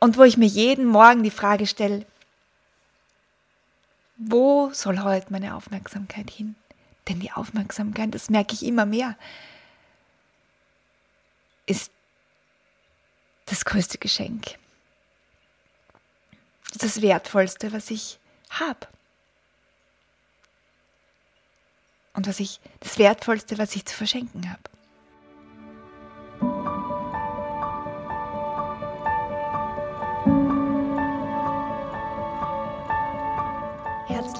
Und wo ich mir jeden Morgen die Frage stelle, wo soll heute meine Aufmerksamkeit hin? Denn die Aufmerksamkeit, das merke ich immer mehr, ist das größte Geschenk. Das Wertvollste, was ich habe. Und was ich, das Wertvollste, was ich zu verschenken habe.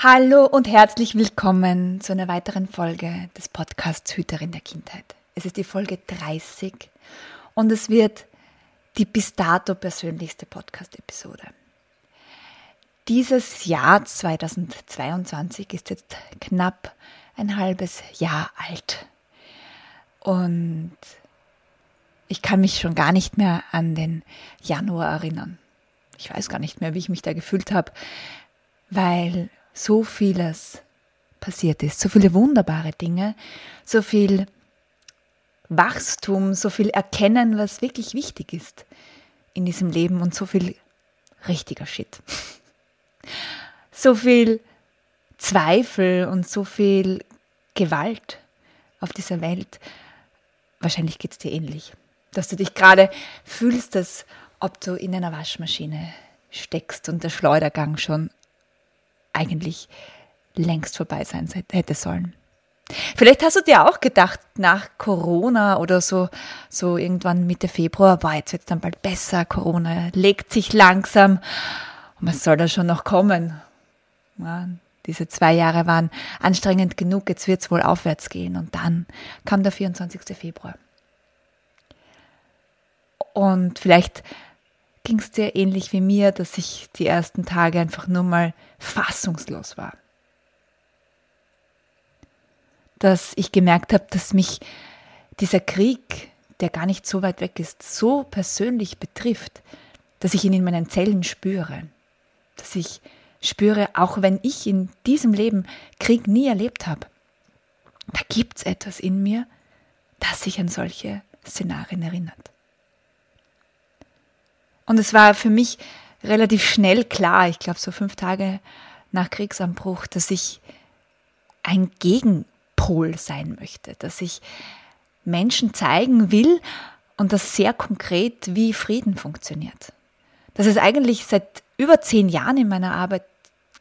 Hallo und herzlich willkommen zu einer weiteren Folge des Podcasts Hüterin der Kindheit. Es ist die Folge 30 und es wird die bis dato persönlichste Podcast-Episode. Dieses Jahr 2022 ist jetzt knapp ein halbes Jahr alt. Und ich kann mich schon gar nicht mehr an den Januar erinnern. Ich weiß gar nicht mehr, wie ich mich da gefühlt habe, weil so vieles passiert ist, so viele wunderbare Dinge, so viel Wachstum, so viel Erkennen, was wirklich wichtig ist in diesem Leben und so viel richtiger Shit. So viel Zweifel und so viel Gewalt auf dieser Welt. Wahrscheinlich geht es dir ähnlich, dass du dich gerade fühlst, als ob du in einer Waschmaschine steckst und der Schleudergang schon eigentlich längst vorbei sein hätte sollen. Vielleicht hast du dir auch gedacht, nach Corona oder so, so irgendwann Mitte Februar, boah, jetzt wird es dann bald besser, Corona legt sich langsam. Und was soll da schon noch kommen? Ja, diese zwei Jahre waren anstrengend genug, jetzt wird es wohl aufwärts gehen. Und dann kam der 24. Februar. Und vielleicht ging es dir ähnlich wie mir, dass ich die ersten Tage einfach nur mal fassungslos war dass ich gemerkt habe, dass mich dieser Krieg, der gar nicht so weit weg ist, so persönlich betrifft, dass ich ihn in meinen Zellen spüre. Dass ich spüre, auch wenn ich in diesem Leben Krieg nie erlebt habe, da gibt es etwas in mir, das sich an solche Szenarien erinnert. Und es war für mich relativ schnell klar, ich glaube so fünf Tage nach Kriegsanbruch, dass ich ein Gegen Pol sein möchte, dass ich Menschen zeigen will und das sehr konkret, wie Frieden funktioniert. Dass es eigentlich seit über zehn Jahren in meiner Arbeit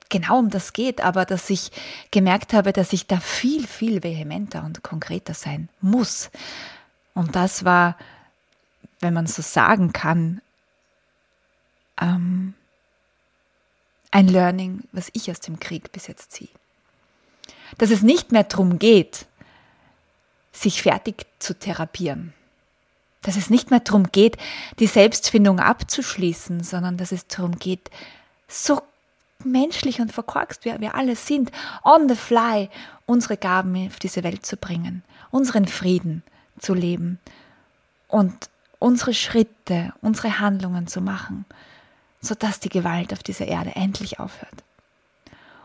genau um das geht, aber dass ich gemerkt habe, dass ich da viel, viel vehementer und konkreter sein muss. Und das war, wenn man so sagen kann, ähm, ein Learning, was ich aus dem Krieg bis jetzt ziehe dass es nicht mehr darum geht, sich fertig zu therapieren. Dass es nicht mehr darum geht, die Selbstfindung abzuschließen, sondern dass es darum geht, so menschlich und verkorkst wie wir alle sind, on the fly unsere Gaben auf diese Welt zu bringen, unseren Frieden zu leben und unsere Schritte, unsere Handlungen zu machen, sodass die Gewalt auf dieser Erde endlich aufhört.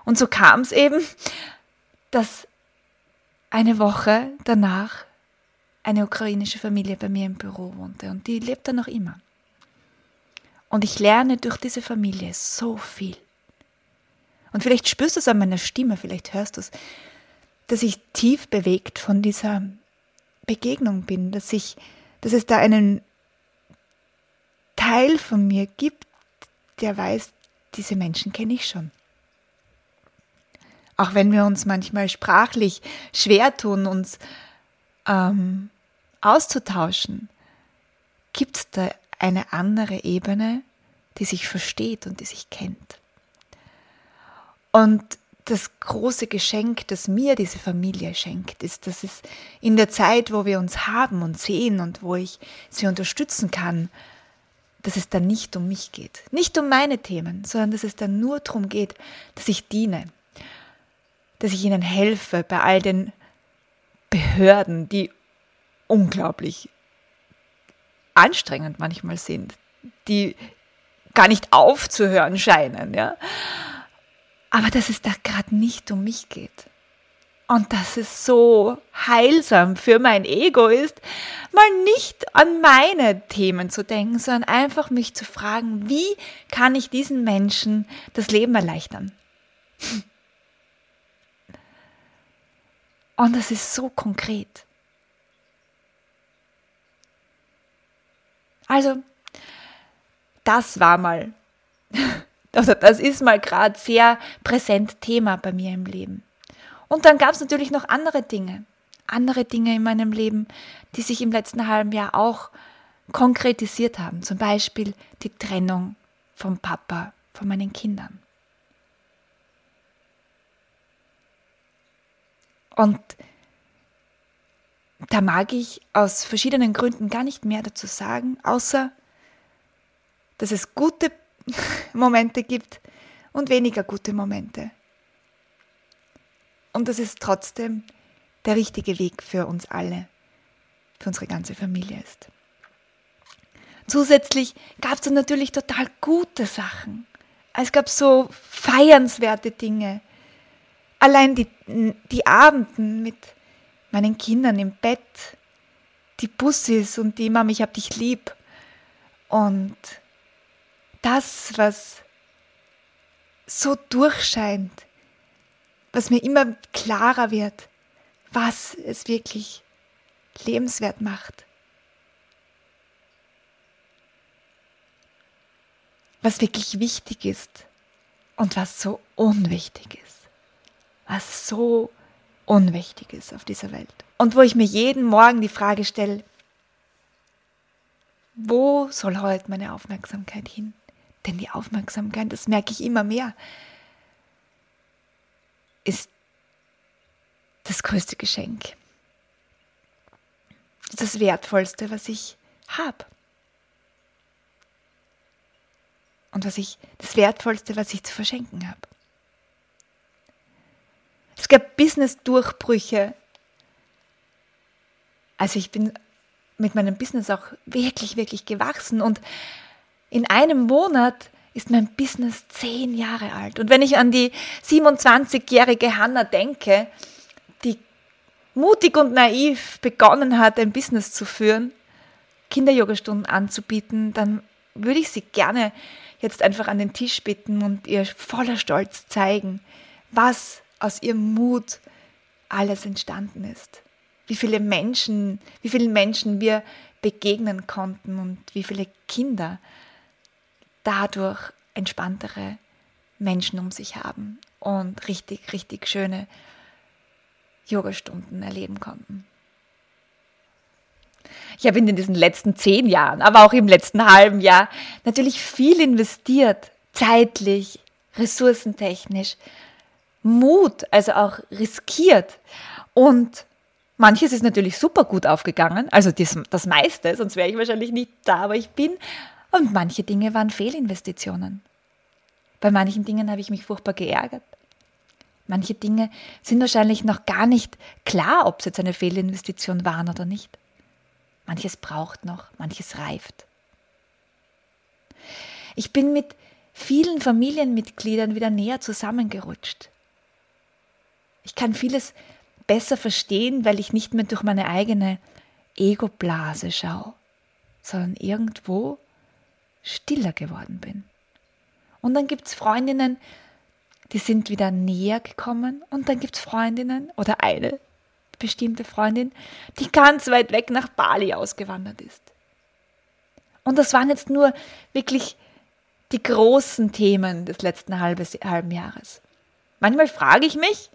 Und so kam es eben, dass eine Woche danach eine ukrainische Familie bei mir im Büro wohnte und die lebt da noch immer. Und ich lerne durch diese Familie so viel. Und vielleicht spürst du es an meiner Stimme, vielleicht hörst du es, dass ich tief bewegt von dieser Begegnung bin, dass ich, dass es da einen Teil von mir gibt, der weiß, diese Menschen kenne ich schon. Auch wenn wir uns manchmal sprachlich schwer tun, uns ähm, auszutauschen, gibt es da eine andere Ebene, die sich versteht und die sich kennt. Und das große Geschenk, das mir diese Familie schenkt, ist, dass es in der Zeit, wo wir uns haben und sehen und wo ich sie unterstützen kann, dass es dann nicht um mich geht, nicht um meine Themen, sondern dass es dann nur darum geht, dass ich diene, dass ich ihnen helfe bei all den Behörden, die unglaublich anstrengend manchmal sind, die gar nicht aufzuhören scheinen, ja. Aber dass es da gerade nicht um mich geht. Und dass es so heilsam für mein Ego ist, mal nicht an meine Themen zu denken, sondern einfach mich zu fragen, wie kann ich diesen Menschen das Leben erleichtern? Und das ist so konkret. Also, das war mal also das ist mal gerade sehr präsent Thema bei mir im Leben. Und dann gab es natürlich noch andere Dinge, andere Dinge in meinem Leben, die sich im letzten halben Jahr auch konkretisiert haben. Zum Beispiel die Trennung vom Papa, von meinen Kindern. Und da mag ich aus verschiedenen Gründen gar nicht mehr dazu sagen, außer dass es gute Momente gibt und weniger gute Momente. Und dass es trotzdem der richtige Weg für uns alle, für unsere ganze Familie ist. Zusätzlich gab es dann natürlich total gute Sachen. Es gab so feiernswerte Dinge. Allein die, die Abenden mit meinen Kindern im Bett, die Bussis und die Mama, ich hab dich lieb. Und das, was so durchscheint, was mir immer klarer wird, was es wirklich lebenswert macht. Was wirklich wichtig ist und was so unwichtig ist. Was so unwichtig ist auf dieser Welt. Und wo ich mir jeden Morgen die Frage stelle, wo soll heute meine Aufmerksamkeit hin? Denn die Aufmerksamkeit, das merke ich immer mehr, ist das größte Geschenk. Das, Wertvollste, was ich habe. Und was ich, das Wertvollste, was ich zu verschenken habe. Es gab Business-Durchbrüche. Also ich bin mit meinem Business auch wirklich, wirklich gewachsen und in einem Monat ist mein Business zehn Jahre alt. Und wenn ich an die 27-jährige Hannah denke, die mutig und naiv begonnen hat, ein Business zu führen, Kinderyogastunden anzubieten, dann würde ich sie gerne jetzt einfach an den Tisch bitten und ihr voller Stolz zeigen, was aus ihrem Mut alles entstanden ist. Wie viele Menschen, wie vielen Menschen wir begegnen konnten und wie viele Kinder dadurch entspanntere Menschen um sich haben und richtig, richtig schöne Yogastunden erleben konnten. Ich habe in diesen letzten zehn Jahren, aber auch im letzten halben Jahr natürlich viel investiert, zeitlich, ressourcentechnisch, Mut, also auch riskiert. Und manches ist natürlich super gut aufgegangen, also das, das meiste, sonst wäre ich wahrscheinlich nicht da, aber ich bin und manche Dinge waren Fehlinvestitionen. Bei manchen Dingen habe ich mich furchtbar geärgert. Manche Dinge sind wahrscheinlich noch gar nicht klar, ob es jetzt eine Fehlinvestition waren oder nicht. Manches braucht noch, manches reift. Ich bin mit vielen Familienmitgliedern wieder näher zusammengerutscht. Ich kann vieles besser verstehen, weil ich nicht mehr durch meine eigene Ego-Blase schaue, sondern irgendwo stiller geworden bin. Und dann gibt es Freundinnen, die sind wieder näher gekommen und dann gibt es Freundinnen oder eine bestimmte Freundin, die ganz weit weg nach Bali ausgewandert ist. Und das waren jetzt nur wirklich die großen Themen des letzten halben Jahres. Manchmal frage ich mich,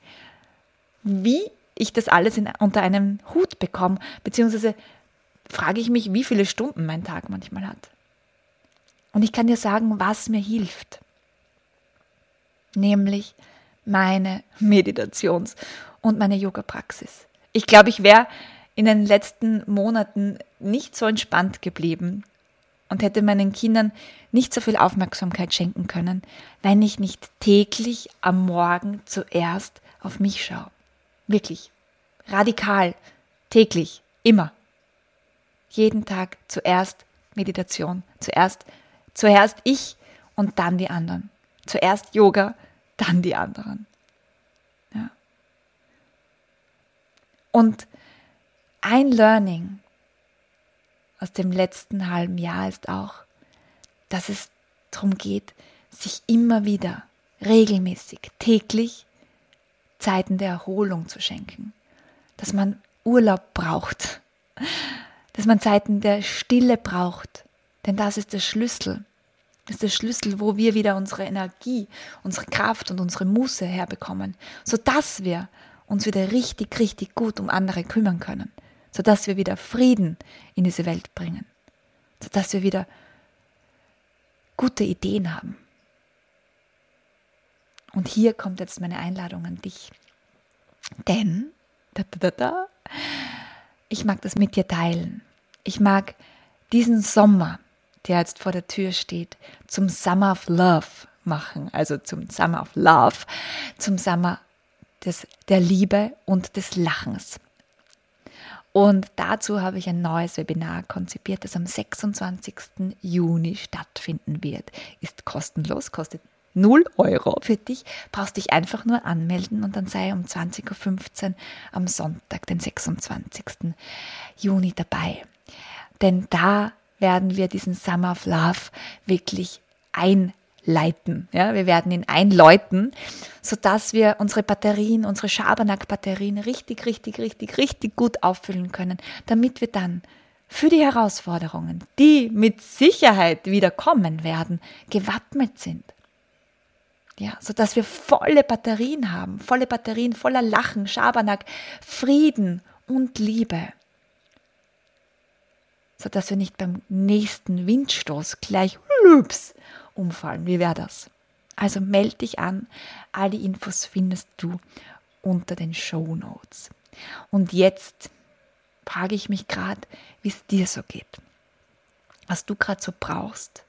wie ich das alles in, unter einem Hut bekomme, beziehungsweise frage ich mich, wie viele Stunden mein Tag manchmal hat. Und ich kann dir sagen, was mir hilft. Nämlich meine Meditations- und meine Yoga-Praxis. Ich glaube, ich wäre in den letzten Monaten nicht so entspannt geblieben und hätte meinen Kindern nicht so viel Aufmerksamkeit schenken können, wenn ich nicht täglich am Morgen zuerst auf mich schaue. Wirklich. Radikal. Täglich. Immer. Jeden Tag zuerst Meditation. Zuerst, zuerst ich und dann die anderen. Zuerst Yoga, dann die anderen. Ja. Und ein Learning aus dem letzten halben Jahr ist auch, dass es darum geht, sich immer wieder regelmäßig, täglich Zeiten der Erholung zu schenken. Dass man Urlaub braucht. Dass man Zeiten der Stille braucht. Denn das ist der Schlüssel. Das ist der Schlüssel, wo wir wieder unsere Energie, unsere Kraft und unsere Muße herbekommen, sodass wir uns wieder richtig, richtig gut um andere kümmern können, sodass wir wieder Frieden in diese Welt bringen, sodass wir wieder gute Ideen haben. Und hier kommt jetzt meine Einladung an dich. Denn, da, da, da, ich mag das mit dir teilen. Ich mag diesen Sommer, der jetzt vor der Tür steht, zum Summer of Love machen, also zum Summer of Love, zum Summer des, der Liebe und des Lachens. Und dazu habe ich ein neues Webinar konzipiert, das am 26. Juni stattfinden wird. Ist kostenlos, kostet 0 Euro für dich. Brauchst dich einfach nur anmelden und dann sei um 20.15 Uhr am Sonntag, den 26. Juni dabei. Denn da werden wir diesen Summer of Love wirklich einleiten. Ja, wir werden ihn einläuten, sodass wir unsere Batterien, unsere Schabernack-Batterien richtig, richtig, richtig, richtig gut auffüllen können, damit wir dann für die Herausforderungen, die mit Sicherheit wieder kommen werden, gewappnet sind. Ja, sodass wir volle Batterien haben, volle Batterien voller Lachen, Schabernack, Frieden und Liebe sodass wir nicht beim nächsten Windstoß gleich lüps umfallen. Wie wäre das? Also melde dich an. All die Infos findest du unter den Show Notes. Und jetzt frage ich mich gerade, wie es dir so geht. Was du gerade so brauchst,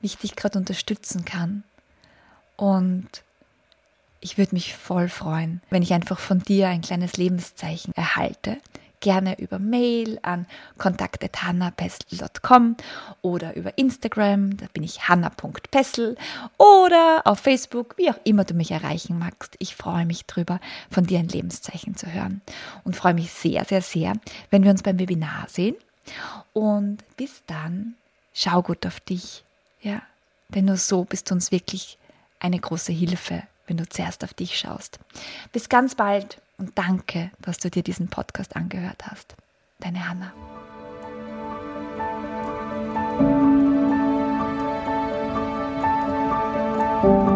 wie ich dich gerade unterstützen kann. Und ich würde mich voll freuen, wenn ich einfach von dir ein kleines Lebenszeichen erhalte gerne über Mail an kontakt.hannapessel.com oder über Instagram, da bin ich hanna.pessel oder auf Facebook, wie auch immer du mich erreichen magst. Ich freue mich drüber, von dir ein Lebenszeichen zu hören und freue mich sehr, sehr, sehr, wenn wir uns beim Webinar sehen. Und bis dann, schau gut auf dich, ja, denn nur so bist du uns wirklich eine große Hilfe, wenn du zuerst auf dich schaust. Bis ganz bald und danke, dass du dir diesen Podcast angehört hast. Deine Hanna. thank